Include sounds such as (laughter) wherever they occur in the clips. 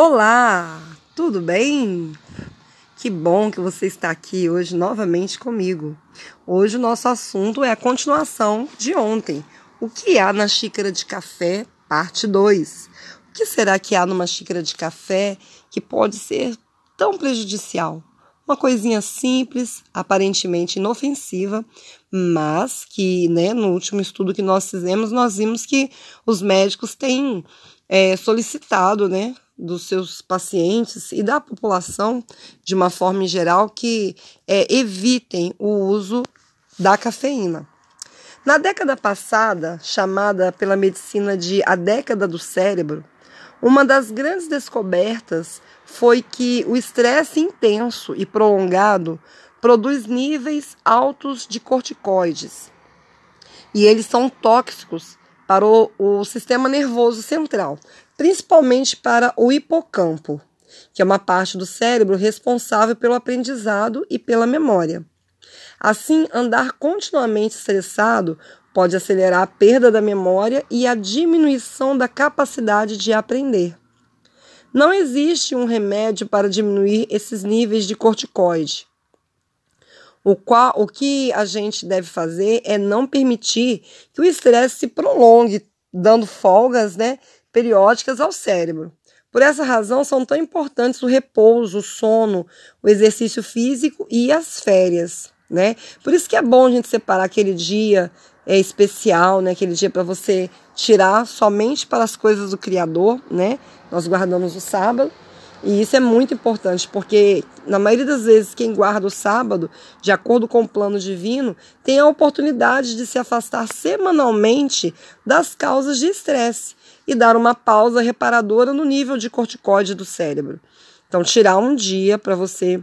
Olá, tudo bem? Que bom que você está aqui hoje novamente comigo. Hoje o nosso assunto é a continuação de ontem. O que há na xícara de café, parte 2. O que será que há numa xícara de café que pode ser tão prejudicial? Uma coisinha simples, aparentemente inofensiva, mas que, né, no último estudo que nós fizemos, nós vimos que os médicos têm é, solicitado, né, dos seus pacientes e da população, de uma forma geral, que é, evitem o uso da cafeína. Na década passada, chamada pela medicina de a década do cérebro, uma das grandes descobertas foi que o estresse intenso e prolongado produz níveis altos de corticoides. E eles são tóxicos para o, o sistema nervoso central, principalmente para o hipocampo, que é uma parte do cérebro responsável pelo aprendizado e pela memória. Assim, andar continuamente estressado pode acelerar a perda da memória e a diminuição da capacidade de aprender. Não existe um remédio para diminuir esses níveis de corticoide. O, qual, o que a gente deve fazer é não permitir que o estresse se prolongue, dando folgas né, periódicas ao cérebro. Por essa razão, são tão importantes o repouso, o sono, o exercício físico e as férias. Né? Por isso que é bom a gente separar aquele dia é, especial, né? Aquele dia para você tirar somente para as coisas do Criador, né? Nós guardamos o sábado. E isso é muito importante, porque na maioria das vezes quem guarda o sábado, de acordo com o plano divino, tem a oportunidade de se afastar semanalmente das causas de estresse e dar uma pausa reparadora no nível de corticóide do cérebro. Então, tirar um dia para você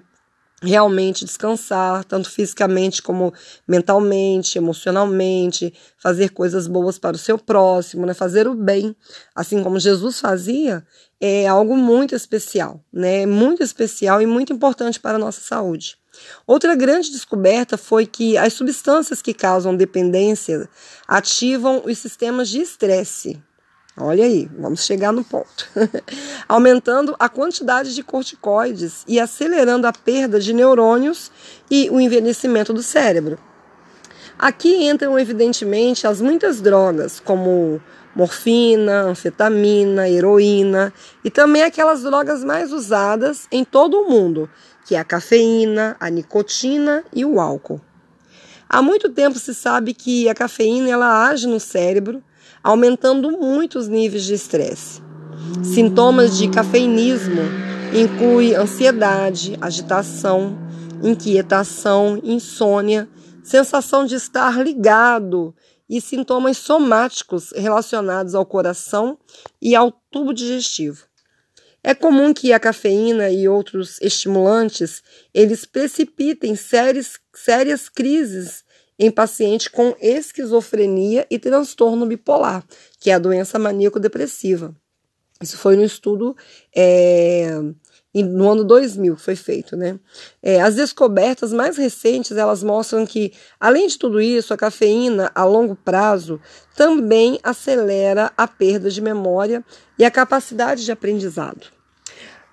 realmente descansar, tanto fisicamente como mentalmente, emocionalmente, fazer coisas boas para o seu próximo, né? fazer o bem, assim como Jesus fazia, é algo muito especial, né? Muito especial e muito importante para a nossa saúde. Outra grande descoberta foi que as substâncias que causam dependência ativam os sistemas de estresse, Olha aí, vamos chegar no ponto. (laughs) Aumentando a quantidade de corticoides e acelerando a perda de neurônios e o envelhecimento do cérebro. Aqui entram, evidentemente, as muitas drogas, como morfina, anfetamina, heroína e também aquelas drogas mais usadas em todo o mundo, que é a cafeína, a nicotina e o álcool. Há muito tempo se sabe que a cafeína ela age no cérebro aumentando muito os níveis de estresse. Sintomas de cafeinismo incluem ansiedade, agitação, inquietação, insônia, sensação de estar ligado e sintomas somáticos relacionados ao coração e ao tubo digestivo. É comum que a cafeína e outros estimulantes eles precipitem sérias, sérias crises em paciente com esquizofrenia e transtorno bipolar, que é a doença maníaco-depressiva. Isso foi no estudo é, no ano 2000 que foi feito, né? É, as descobertas mais recentes elas mostram que, além de tudo isso, a cafeína a longo prazo também acelera a perda de memória e a capacidade de aprendizado.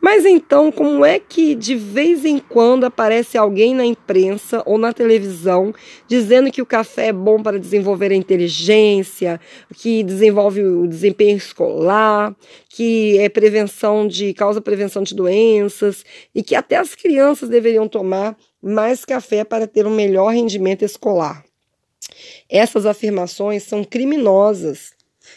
Mas então, como é que de vez em quando aparece alguém na imprensa ou na televisão dizendo que o café é bom para desenvolver a inteligência, que desenvolve o desempenho escolar, que é prevenção de causa prevenção de doenças e que até as crianças deveriam tomar mais café para ter um melhor rendimento escolar? Essas afirmações são criminosas.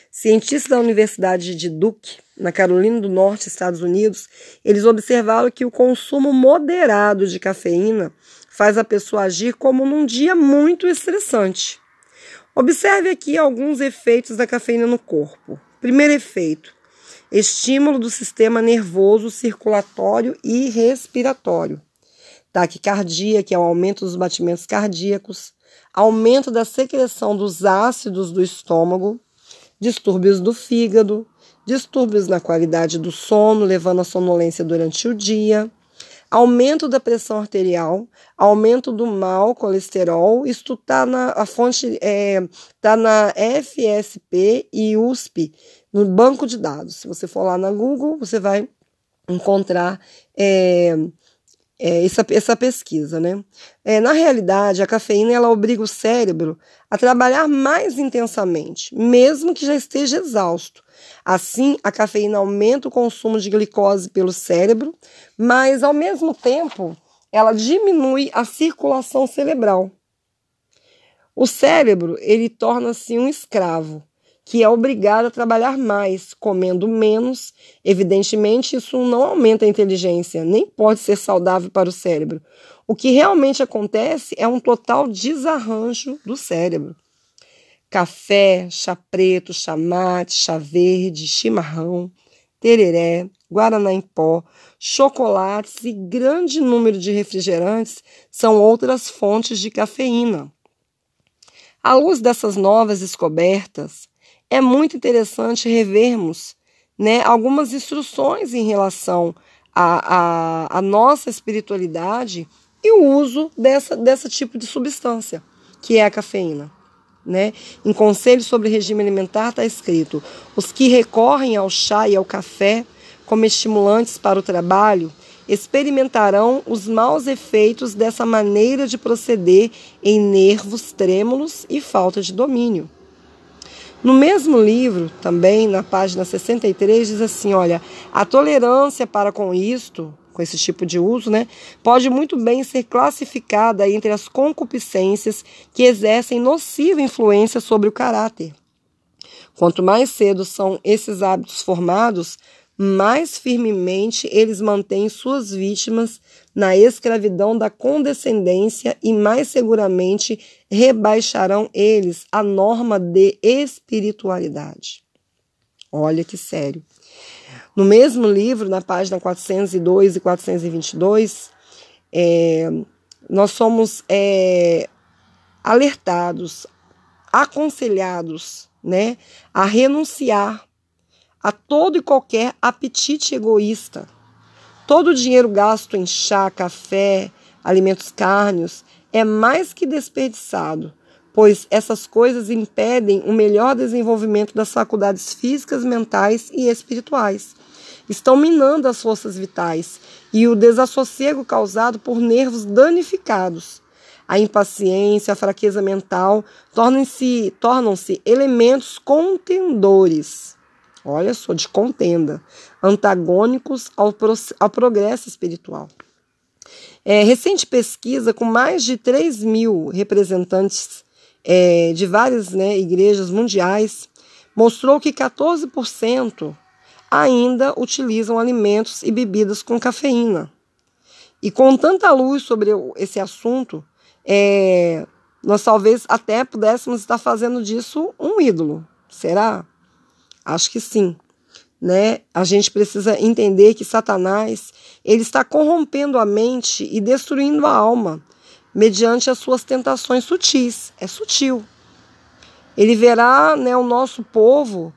Cientistas da Universidade de Duke na Carolina do Norte, Estados Unidos, eles observaram que o consumo moderado de cafeína faz a pessoa agir como num dia muito estressante. Observe aqui alguns efeitos da cafeína no corpo. Primeiro efeito: estímulo do sistema nervoso, circulatório e respiratório. Taquicardia, que é o aumento dos batimentos cardíacos, aumento da secreção dos ácidos do estômago, distúrbios do fígado, distúrbios na qualidade do sono, levando à sonolência durante o dia, aumento da pressão arterial, aumento do mal colesterol. Isto está na a fonte é, tá na FSP e USP no banco de dados. Se você for lá na Google, você vai encontrar é, é, essa, essa pesquisa. Né? É, na realidade, a cafeína ela obriga o cérebro a trabalhar mais intensamente, mesmo que já esteja exausto. Assim, a cafeína aumenta o consumo de glicose pelo cérebro, mas ao mesmo tempo ela diminui a circulação cerebral. O cérebro ele torna-se um escravo que é obrigado a trabalhar mais, comendo menos. Evidentemente, isso não aumenta a inteligência, nem pode ser saudável para o cérebro. O que realmente acontece é um total desarranjo do cérebro. Café, chá preto, chá mate, chá verde, chimarrão, tereré, guaraná em pó, chocolates e grande número de refrigerantes são outras fontes de cafeína. À luz dessas novas descobertas, é muito interessante revermos né, algumas instruções em relação à, nossa espiritualidade e o uso dessa, dessa tipo de substância, que é a cafeína. Né? Em Conselho sobre Regime Alimentar está escrito: os que recorrem ao chá e ao café como estimulantes para o trabalho experimentarão os maus efeitos dessa maneira de proceder em nervos trêmulos e falta de domínio. No mesmo livro, também na página 63, diz assim: olha, a tolerância para com isto, com esse tipo de uso, né, pode muito bem ser classificada entre as concupiscências que exercem nociva influência sobre o caráter. Quanto mais cedo são esses hábitos formados, mais firmemente eles mantêm suas vítimas na escravidão da condescendência e mais seguramente rebaixarão eles a norma de espiritualidade. Olha que sério. No mesmo livro, na página 402 e 422, é, nós somos é, alertados, aconselhados né, a renunciar a todo e qualquer apetite egoísta. Todo o dinheiro gasto em chá, café, alimentos cárneos é mais que desperdiçado, pois essas coisas impedem o melhor desenvolvimento das faculdades físicas, mentais e espirituais. Estão minando as forças vitais e o desassossego causado por nervos danificados. A impaciência, a fraqueza mental tornam-se tornam elementos contendores olha só, de contenda, antagônicos ao, pro, ao progresso espiritual. É, recente pesquisa com mais de 3 mil representantes é, de várias né, igrejas mundiais mostrou que 14% ainda utilizam alimentos e bebidas com cafeína. E com tanta luz sobre esse assunto, é, nós talvez até pudéssemos estar fazendo disso um ídolo. Será? Acho que sim. Né? A gente precisa entender que Satanás ele está corrompendo a mente e destruindo a alma mediante as suas tentações sutis. É sutil. Ele verá né, o nosso povo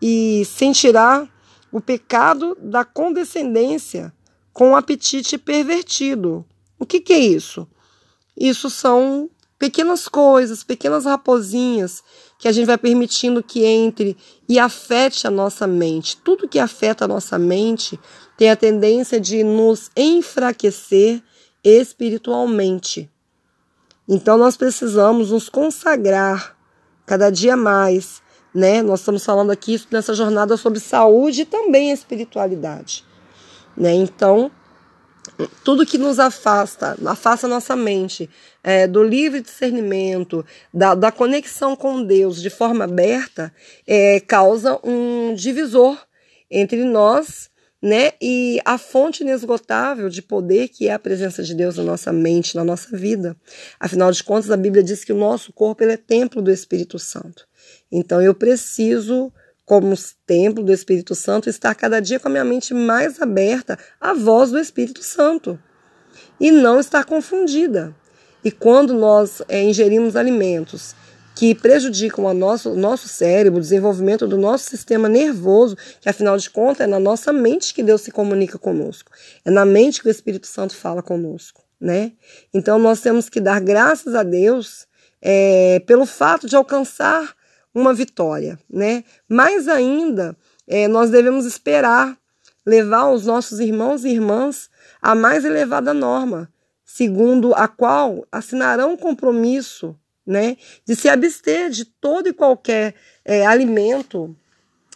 e sentirá o pecado da condescendência com o apetite pervertido. O que, que é isso? Isso são pequenas coisas, pequenas raposinhas que a gente vai permitindo que entre e afete a nossa mente. Tudo que afeta a nossa mente tem a tendência de nos enfraquecer espiritualmente. Então nós precisamos nos consagrar cada dia mais, né? Nós estamos falando aqui nessa jornada sobre saúde e também espiritualidade, né? Então, tudo que nos afasta, afasta nossa mente é, do livre discernimento, da, da conexão com Deus de forma aberta, é, causa um divisor entre nós né, e a fonte inesgotável de poder que é a presença de Deus na nossa mente, na nossa vida. Afinal de contas, a Bíblia diz que o nosso corpo ele é templo do Espírito Santo. Então eu preciso como templo do Espírito Santo, estar cada dia com a minha mente mais aberta à voz do Espírito Santo e não estar confundida. E quando nós é, ingerimos alimentos que prejudicam o nosso, nosso cérebro, o desenvolvimento do nosso sistema nervoso, que afinal de contas é na nossa mente que Deus se comunica conosco, é na mente que o Espírito Santo fala conosco, né? Então nós temos que dar graças a Deus é, pelo fato de alcançar uma vitória, né? Mais ainda, é, nós devemos esperar levar os nossos irmãos e irmãs à mais elevada norma, segundo a qual assinarão um compromisso né, de se abster de todo e qualquer é, alimento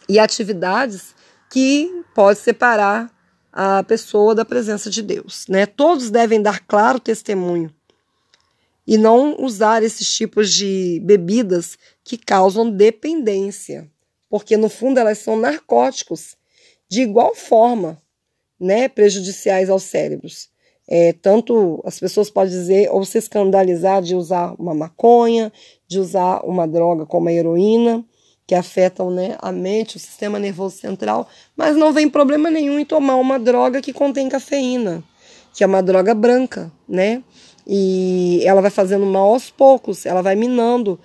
e atividades que pode separar a pessoa da presença de Deus. Né? Todos devem dar claro testemunho e não usar esses tipos de bebidas que causam dependência, porque no fundo elas são narcóticos de igual forma, né, prejudiciais aos cérebros. É, tanto as pessoas podem dizer ou se escandalizar de usar uma maconha, de usar uma droga como a heroína, que afetam né, a mente, o sistema nervoso central, mas não vem problema nenhum em tomar uma droga que contém cafeína, que é uma droga branca, né? E ela vai fazendo mal aos poucos, ela vai minando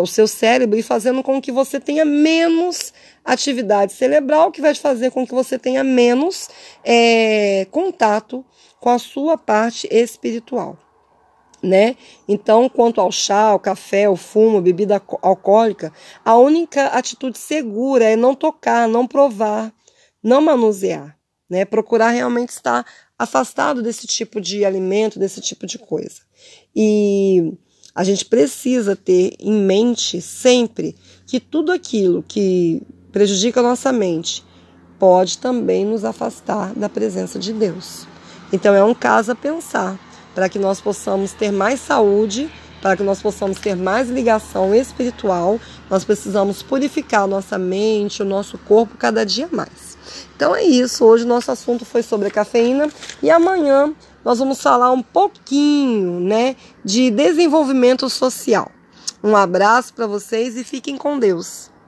o seu cérebro e fazendo com que você tenha menos atividade cerebral, que vai fazer com que você tenha menos é, contato com a sua parte espiritual né? Então, quanto ao chá, ao café, ao fumo, bebida alcoólica, a única atitude segura é não tocar, não provar, não manusear, né? Procurar realmente estar afastado desse tipo de alimento, desse tipo de coisa. E a gente precisa ter em mente sempre que tudo aquilo que prejudica a nossa mente pode também nos afastar da presença de Deus. Então é um caso a pensar para que nós possamos ter mais saúde, para que nós possamos ter mais ligação espiritual, nós precisamos purificar nossa mente, o nosso corpo cada dia mais. Então é isso, hoje nosso assunto foi sobre a cafeína e amanhã nós vamos falar um pouquinho, né, de desenvolvimento social. Um abraço para vocês e fiquem com Deus.